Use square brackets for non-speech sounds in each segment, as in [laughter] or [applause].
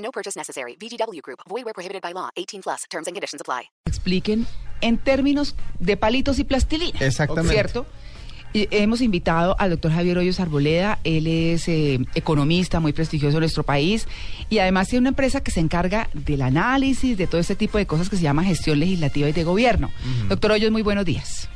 No purchase necessary. VGW Group. Void where prohibited by law. 18 plus. Terms and conditions apply. expliquen en términos de palitos y plastilina. Exactamente. ¿Cierto? Y hemos invitado al doctor Javier Hoyos Arboleda, él es eh, economista muy prestigioso en nuestro país y además tiene una empresa que se encarga del análisis de todo este tipo de cosas que se llama gestión legislativa y de gobierno. Doctor Hoyos, muy buenos días.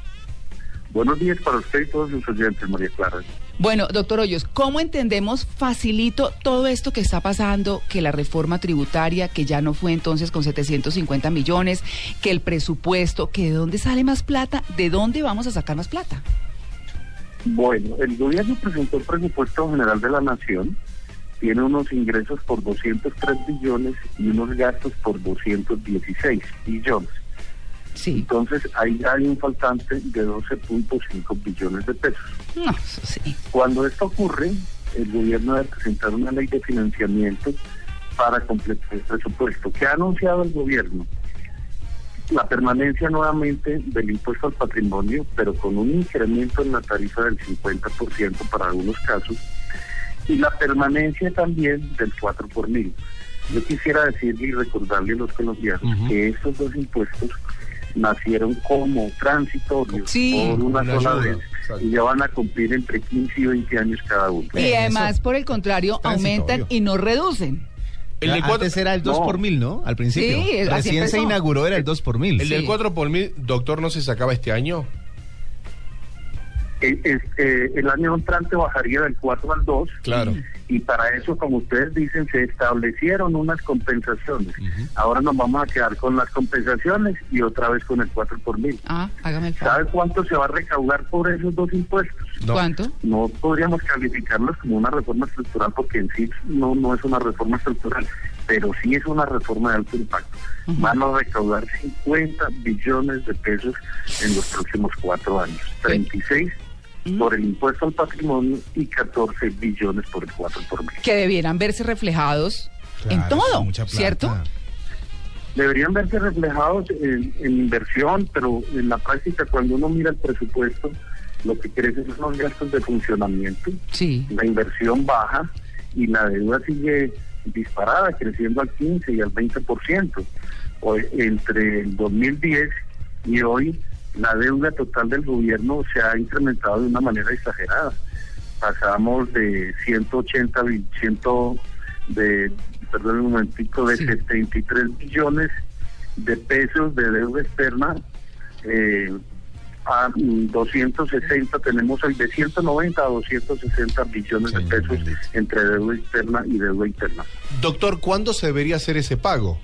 Buenos días para usted y todos sus oyentes, María Clara. Bueno, doctor Hoyos, ¿cómo entendemos facilito todo esto que está pasando, que la reforma tributaria, que ya no fue entonces con 750 millones, que el presupuesto, que de dónde sale más plata, de dónde vamos a sacar más plata? Bueno, el gobierno presentó el presupuesto general de la nación, tiene unos ingresos por 203 billones y unos gastos por 216 billones. Sí. Entonces ahí hay un faltante de 12.5 billones de pesos. No, eso sí. Cuando esto ocurre, el gobierno debe presentar una ley de financiamiento para completar el presupuesto. ¿Qué ha anunciado el gobierno? La permanencia nuevamente del impuesto al patrimonio, pero con un incremento en la tarifa del 50% para algunos casos, y la permanencia también del 4 por mil. Yo quisiera decirle y recordarle a los colombianos que estos dos impuestos nacieron como transitorios Sí. por una, Una sola ayuda, vez exacto. y ya van a cumplir entre 15 y 20 años cada uno. Y además, por el contrario, aumentan y no reducen. El del cuatro- Antes era el 2 No. por mil, ¿no? Al principio. Sí, Recién se inauguró era el 2 por mil. El del Sí. 4 por mil, doctor, ¿no se sacaba este año? Eh, este, el año entrante bajaría del 4 al 2 Claro. y para eso, como ustedes dicen, se establecieron unas compensaciones. Ahora nos vamos a quedar con las compensaciones y otra vez con el 4 por mil. Ah, hágame el favor. ¿Sabe cuánto se va a recaudar por esos dos impuestos? No. ¿Cuánto? No podríamos calificarlos como una reforma estructural porque en sí no, no es una reforma estructural, pero sí es una reforma de alto impacto. Van a recaudar 50 billones de pesos en los próximos cuatro años. 36 por el impuesto al patrimonio y 14 billones por el 4 por mil. Que debieran verse reflejados en todo, es mucha plata. ¿cierto? deberían verse reflejados en, en inversión, pero en la práctica cuando uno mira el presupuesto, lo que crece son los gastos de funcionamiento, Sí. la inversión baja y la deuda sigue disparada, creciendo al 15 y al 20%. Hoy, entre el 2010 y hoy, la deuda total del gobierno se ha incrementado de una manera exagerada. Pasamos de 180 bi- ciento de perdón un momentico de Sí. 73 billones de pesos de deuda externa eh, a mm, 260 tenemos hoy de 190 a 260 billones de Señor pesos entre deuda externa y deuda interna. Doctor, ¿cuándo se debería hacer ese pago?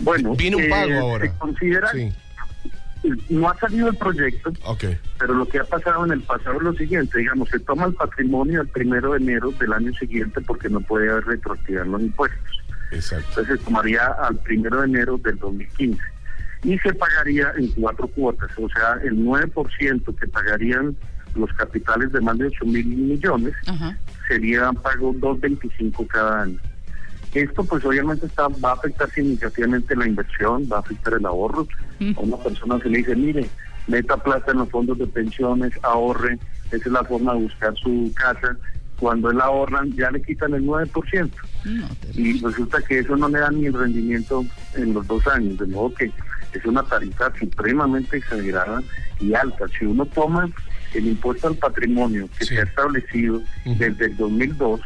Bueno, Viene un pago eh, ahora. Se considera, Sí, no ha salido el proyecto, pero lo que ha pasado en el pasado es lo siguiente, digamos, se toma el patrimonio el primero de enero del año siguiente porque no puede haber retroactividad en los impuestos. Exacto. Entonces se tomaría al primero de enero del 2015 y se pagaría en cuatro cuotas, o sea, el 9% que pagarían los capitales de más de 8 mil millones Ajá. sería pago 2.25 cada año. Esto pues obviamente está, va a afectar significativamente la inversión, va a afectar el ahorro. A una persona se le dice, mire, meta plata en los fondos de pensiones, ahorre, esa es la forma de buscar su casa. Cuando él ahorran ya le quitan el 9% No, y resulta que eso no le da ni el rendimiento en los dos años, de modo que es una tarifa supremamente exagerada y alta. Si uno toma el impuesto al patrimonio que Sí. se ha establecido desde el 2002,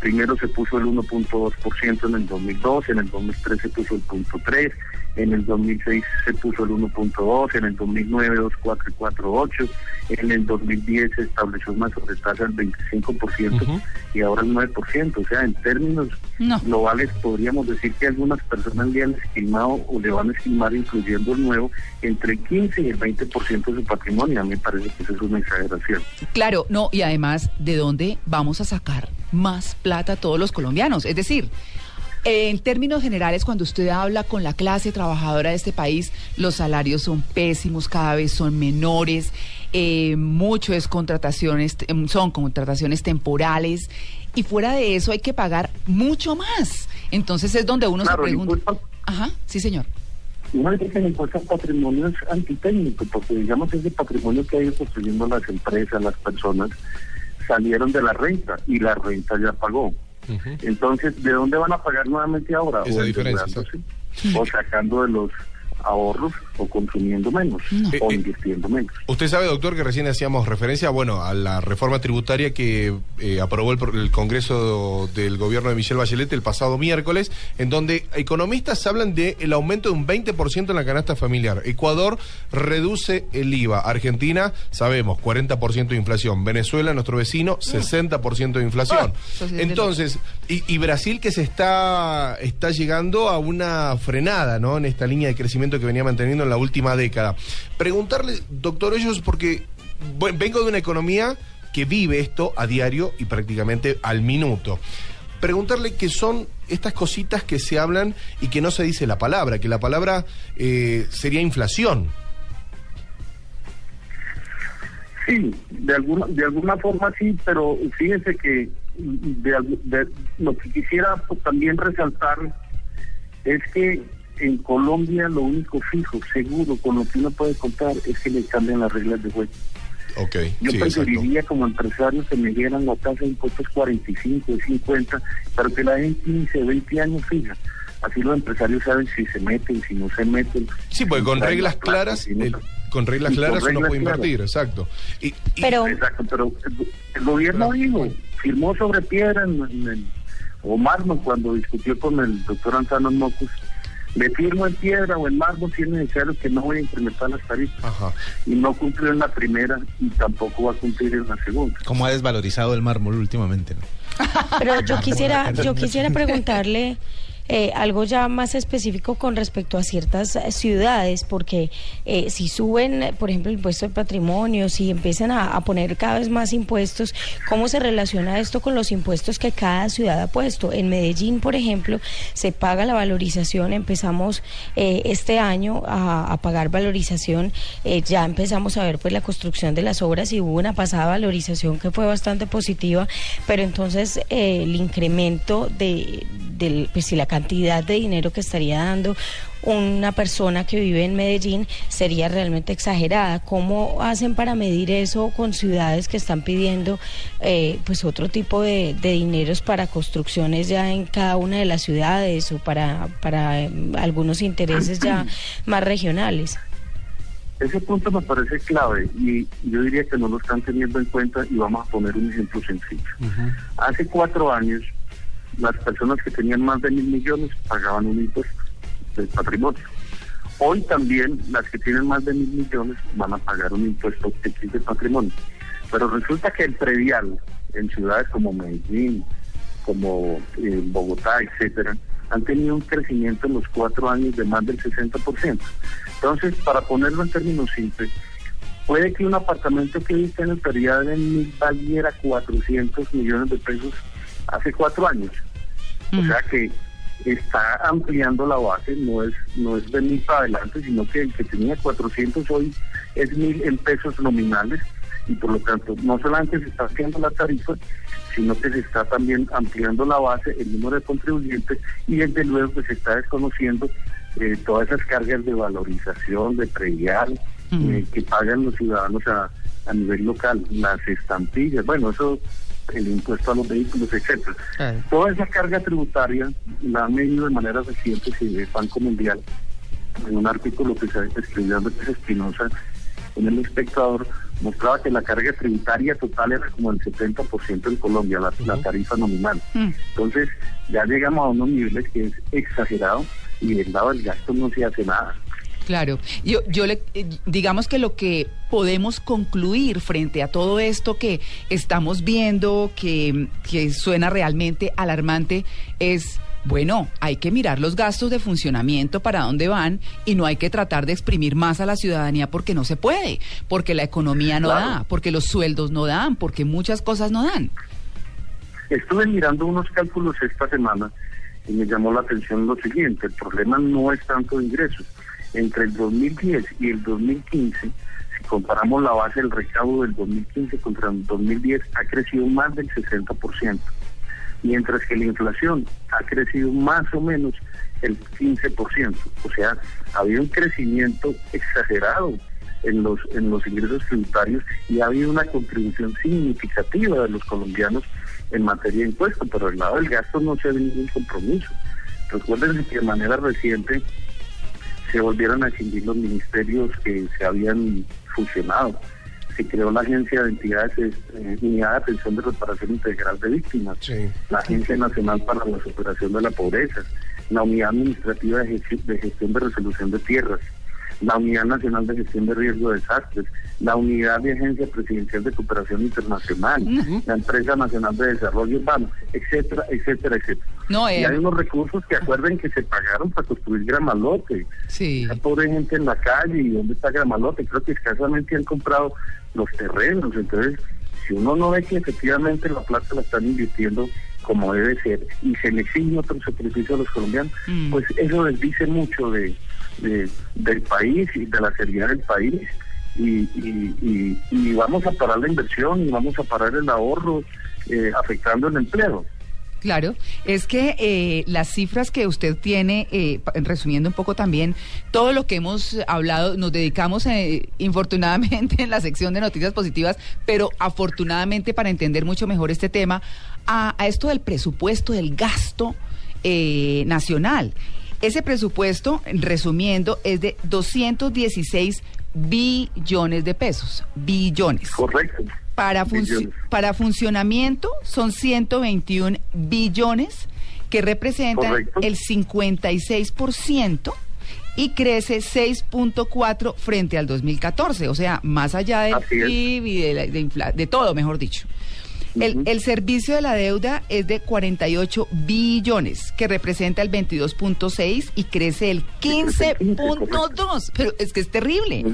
primero se puso el 1.2% en el 2002, en el 2003 se puso el 0.3%, en el 2006 se puso el 1.2, en el 2009 2.4 y 4.8, en el 2010 se estableció una sobretasa del 25% Ujú. y ahora el 9%. O sea, en términos No. globales podríamos decir que algunas personas le han estimado o le van a estimar, incluyendo el nuevo, entre el 15 y el 20% de su patrimonio. A mí me parece que eso es una exageración. Claro, no, y además, ¿de dónde vamos a sacar más plata a todos los colombianos. Es decir, en términos generales, cuando usted habla con la clase trabajadora de este país, los salarios son pésimos, cada vez son menores, eh, mucho es contrataciones, em, son contrataciones temporales, y fuera de eso hay que pagar mucho más. Entonces es donde uno Claro, se pregunta. impuesto- Ajá, sí, señor. Una vez que el impuesto al patrimonio es antitécnico, porque digamos ese patrimonio que ha ido construyendo las empresas, las personas, salieron de la renta y la renta ya pagó. Entonces, ¿de dónde van a pagar nuevamente ahora? Esa o diferencia, endeudándose, o sacando de los ahorros, o consumiendo menos, Eh, o eh, invirtiendo menos. Usted sabe, doctor, que recién hacíamos referencia, bueno, a la reforma tributaria que eh, aprobó el, Congreso del gobierno de Michelle Bachelet el pasado miércoles, en donde economistas hablan de el aumento de un 20% en la canasta familiar. Ecuador reduce el IVA. Argentina, sabemos, 40% de inflación. Venezuela, nuestro vecino, 60% de inflación. Ah, Entonces, y, y Brasil que se está, está llegando a una frenada, ¿no? En esta línea de crecimiento que venía manteniendo en la última década. Preguntarle, doctor Hoyos, porque vengo de una economía que vive esto a diario y prácticamente al minuto. Preguntarle qué son estas cositas que se hablan y que no se dice la palabra, que la palabra eh, sería inflación. Sí, de alguna, de alguna forma sí, pero fíjense que lo que quisiera pues, también resaltar es que en Colombia lo único fijo, seguro, con lo que uno puede contar es que le cambian las reglas de juego. Ok, Yo sí, exacto. preferiría como empresario que me dieran la tasa de impuestos 45, 50, pero que la den 15, 20 años fija. Así los empresarios saben si se meten, si no se meten. Sí, porque con si reglas plata, claras, el- con reglas con claras uno puede claras. invertir, exacto. Y, y- Pero, Exacto, pero el, gobierno Claro. dijo, firmó sobre piedra en, en el, o mármol cuando discutió con el doctor Antonio Mocus, le firmo en piedra o en mármol si es necesario que no voy a incrementar las tarifas. Ajá. Y no cumplió en la primera y tampoco va a cumplir en la segunda. ¿Cómo ha desvalorizado el mármol últimamente? no? pero yo quisiera, yo quisiera preguntarle eh, algo ya más específico con respecto a ciertas eh, ciudades, porque eh, si suben, por ejemplo, el impuesto de patrimonio, si empiezan a, poner cada vez más impuestos, ¿cómo se relaciona esto con los impuestos que cada ciudad ha puesto? En Medellín, por ejemplo, se paga la valorización, empezamos este año a, a pagar valorización, ya empezamos a ver pues la construcción de las obras y hubo una pasada valorización que fue bastante positiva, pero entonces el incremento de, del, pues, si la cantidad de dinero que estaría dando una persona que vive en Medellín sería realmente exagerada. ¿Cómo hacen para medir eso con ciudades que están pidiendo eh, pues otro tipo de, de dineros para construcciones ya en cada una de las ciudades o para, para eh, algunos intereses ya [clears throat] más regionales? Ese punto me parece clave y yo diría que no lo están teniendo en cuenta y vamos a poner un ejemplo sencillo. Hace cuatro años, las personas que tenían más de mil millones pagaban un impuesto del patrimonio. Hoy también las que tienen más de mil millones van a pagar un impuesto X de patrimonio. Pero resulta que el predial en ciudades como Medellín, como eh, Bogotá, etcétera, han tenido un crecimiento en los cuatro años de más del 60%. Entonces, para ponerlo en términos simples, puede que un apartamento que viste en el predial en mil valiera 400 millones de pesos hace cuatro años. O sea que está ampliando la base, no es no es mil para adelante, sino que el que tenía 400 hoy es mil en pesos nominales y por lo tanto no solamente se está ampliando la tarifa, sino que se está también ampliando la base, el número de contribuyentes y desde luego que se está desconociendo eh, todas esas cargas de valorización, de predial, Mm. eh, que pagan los ciudadanos a, a nivel local, las estampillas, bueno, eso, el impuesto a los vehículos, etcétera. Claro. Toda esa carga tributaria la han medido de manera reciente si el Banco Mundial, en un artículo que se escribió Andrés Espinosa en el espectador, mostraba que la carga tributaria total era como el 70% en Colombia, la, la tarifa nominal. Mm. Entonces, ya llegamos a unos niveles que es exagerado y del lado del gasto no se hace nada. Claro, yo, yo le, eh, digamos que lo que podemos concluir frente a todo esto que estamos viendo, que, que suena realmente alarmante, es, bueno, hay que mirar los gastos de funcionamiento para dónde van y no hay que tratar de exprimir más a la ciudadanía porque no se puede, porque la economía no Claro. da, porque los sueldos no dan, porque muchas cosas no dan. Estuve mirando unos cálculos esta semana y me llamó la atención lo siguiente, el problema no es tanto de ingresos. Entre el 2010 y el 2015, si comparamos la base del recaudo del 2015 contra el 2010, ha crecido más del 60%, mientras que la inflación ha crecido más o menos el 15%. O sea, ha habido un crecimiento exagerado en los, en los ingresos tributarios y ha habido una contribución significativa de los colombianos en materia de impuestos, pero del lado del gasto no se ha ningún compromiso. Recuerden que de manera reciente se volvieron a extinguir los ministerios que se habían fusionado. Se creó la Agencia de Entidades, eh, Unidad de Atención de Reparación Integral de Víctimas, la Agencia Nacional para la Superación de la Pobreza, la Unidad Administrativa de Gestión de, Gestión de Resolución de Tierras, la Unidad Nacional de Gestión de Riesgo de Desastres, la Unidad de Agencia Presidencial de Cooperación Internacional, la Empresa Nacional de Desarrollo Urbano, etcétera, etcétera, etcétera. No, Y eh, hay unos recursos que acuerden que se pagaron para construir Gramalote. Sí. Esa pobre gente en la calle, ¿y dónde está Gramalote? Creo que escasamente han comprado los terrenos. Entonces, si uno no ve que efectivamente la plata la están invirtiendo como debe ser y se le exige otro sacrificio a los colombianos, Mm. pues eso les dice mucho de, de- del país y de la seriedad del país. Y, y, y, y vamos a parar la inversión y vamos a parar el ahorro eh, afectando el empleo. Claro, es que eh, las cifras que usted tiene, eh, resumiendo un poco también, todo lo que hemos hablado, nos dedicamos eh, infortunadamente [laughs] en la sección de noticias positivas, pero afortunadamente para entender mucho mejor este tema, a, a esto del presupuesto, del gasto eh, nacional. Ese presupuesto, resumiendo, es de 216 billones de pesos, billones. Correcto. Para, funci- Billones. para funcionamiento son 121 billones que representan Correcto. el 56% y crece 6.4 frente al 2014, o sea, más allá del. PIB y de, la- de infla- de todo, mejor dicho. El, el servicio de la deuda es de 48 billones, que representa el 22.6 y crece el crece el 15, 15.2. Pero es que es terrible.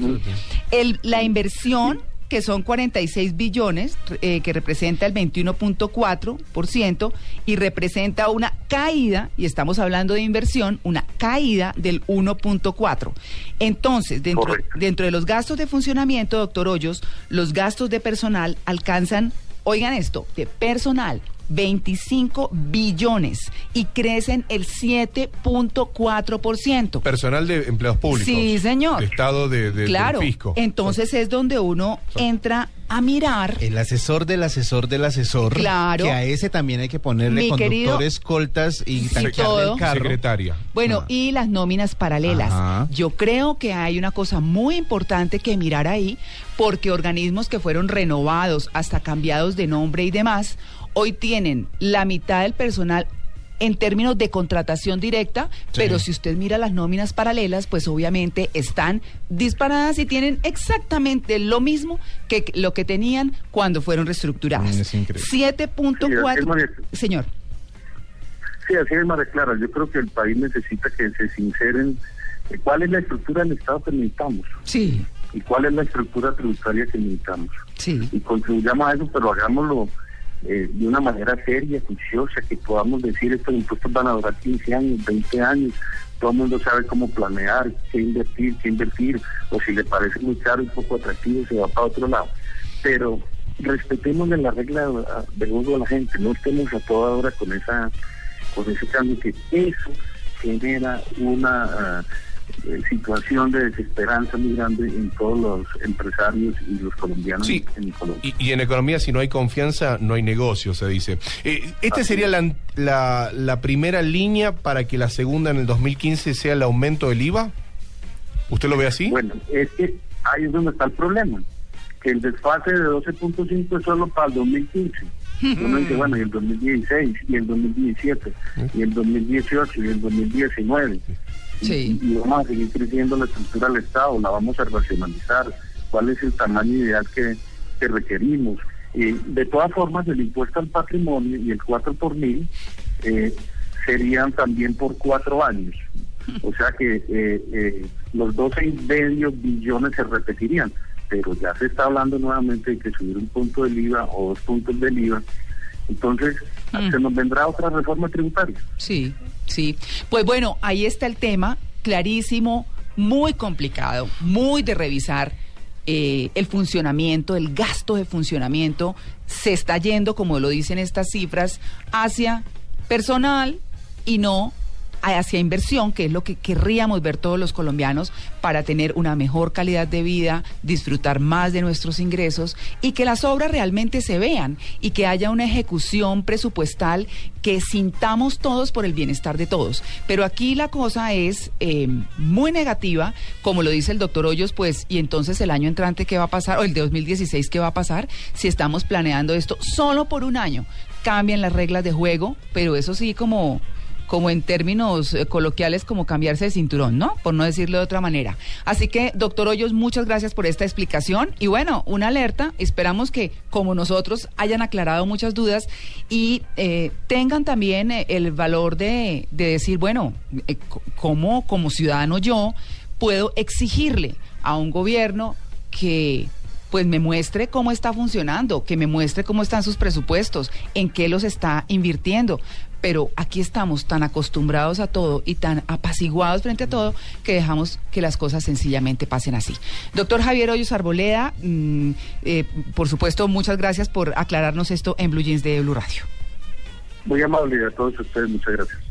El, la inversión, que son 46 billones, eh, que representa el 21.4% y representa una caída, y estamos hablando de inversión, una caída del 1.4%. Entonces, dentro, Correcto. dentro de los gastos de funcionamiento, doctor Hoyos, los gastos de personal alcanzan, oigan esto, de personal. 25 billones y crecen el 7.4%. Personal de empleados públicos. Sí, señor. De Estado de, de- Claro, del fisco. entonces es donde uno entra a mirar. El asesor del asesor del asesor. Claro. Que a ese también hay que ponerle Mi querido- conductores, coltas y Sí, tanquearle todo. el carro. Secretaria. Bueno, Ah. y las nóminas paralelas. Ajá. Yo creo que hay una cosa muy importante que mirar ahí, porque organismos que fueron renovados, hasta cambiados de nombre y demás, hoy tienen la mitad del personal en términos de contratación directa, pero si usted mira las nóminas paralelas, pues obviamente están disparadas y tienen exactamente lo mismo que lo que tenían cuando fueron reestructuradas. Mm, es increíble. 7.4. Sí, Señor. Sí, así es, María Clara. Yo creo que el país necesita que se sinceren eh, cuál es la estructura del Estado que necesitamos Sí, y cuál es la estructura tributaria que necesitamos. sí. Y contribuyamos a eso, pero hagámoslo eh, de una manera seria, juiciosa, que podamos decir estos impuestos van a durar 15 años, 20 años. Todo el mundo sabe cómo planear, qué invertir, qué invertir, o si le parece muy caro y poco atractivo, se va para otro lado. Pero respetemos la regla de- del juego a la gente, no estemos a toda hora con esa con ese cambio que eso genera una ah, eh, situación de desesperanza muy grande en todos los empresarios y los colombianos Sí. en Colombia. Y, y en economía, si no hay confianza, no hay negocio, se dice. Eh, ¿Esta sería la, la, la primera línea para que la segunda en el 2015 sea el aumento del IVA? ¿Usted lo ve así? Bueno, es que ahí es donde está el problema, que el desfase de 12.5 es solo para el 2015. Uno dice, bueno, y el 2016, y el 2017, y el 2018, y el 2019. Sí. Y, y vamos a seguir creciendo la estructura del Estado, la vamos a racionalizar, cuál es el tamaño ideal que, que requerimos. Y de todas formas, el impuesto al patrimonio y el 4 por mil eh, serían también por cuatro años. O sea que eh, eh, los 12 y medio billones se repetirían, pero ya se está hablando nuevamente de que subir un punto del IVA o dos puntos del IVA Entonces, Mm. se nos vendrá otra reforma tributaria. Sí, sí. Pues bueno, ahí está el tema, clarísimo, muy complicado, muy de revisar. eh, el funcionamiento, el gasto de funcionamiento se está yendo, como lo dicen estas cifras, hacia personal y no hacia inversión, que es lo que querríamos ver todos los colombianos para tener una mejor calidad de vida, disfrutar más de nuestros ingresos y que las obras realmente se vean y que haya una ejecución presupuestal que sintamos todos por el bienestar de todos. Pero aquí la cosa es eh, muy negativa, como lo dice el doctor Hoyos, pues, y entonces el año entrante, ¿qué va a pasar? O el de 2016, ¿qué va a pasar? Si estamos planeando esto solo por un año. Cambian las reglas de juego, pero eso sí como como en términos eh, coloquiales, como cambiarse de cinturón, ¿no? Por no decirlo de otra manera. Así que, doctor Hoyos, muchas gracias por esta explicación. Y bueno, una alerta, esperamos que, como nosotros, hayan aclarado muchas dudas y eh, tengan también eh, el valor de, de decir, bueno, eh, ¿cómo como ciudadano yo puedo exigirle a un gobierno que pues me muestre cómo está funcionando, que me muestre cómo están sus presupuestos, en qué los está invirtiendo. Pero aquí estamos tan acostumbrados a todo y tan apaciguados frente a todo que dejamos que las cosas sencillamente pasen así. Doctor Javier Hoyos Arboleda, mm, eh, por supuesto, muchas gracias por aclararnos esto en Blue Jeans de Blue Radio. Muy amable a todos ustedes, muchas gracias.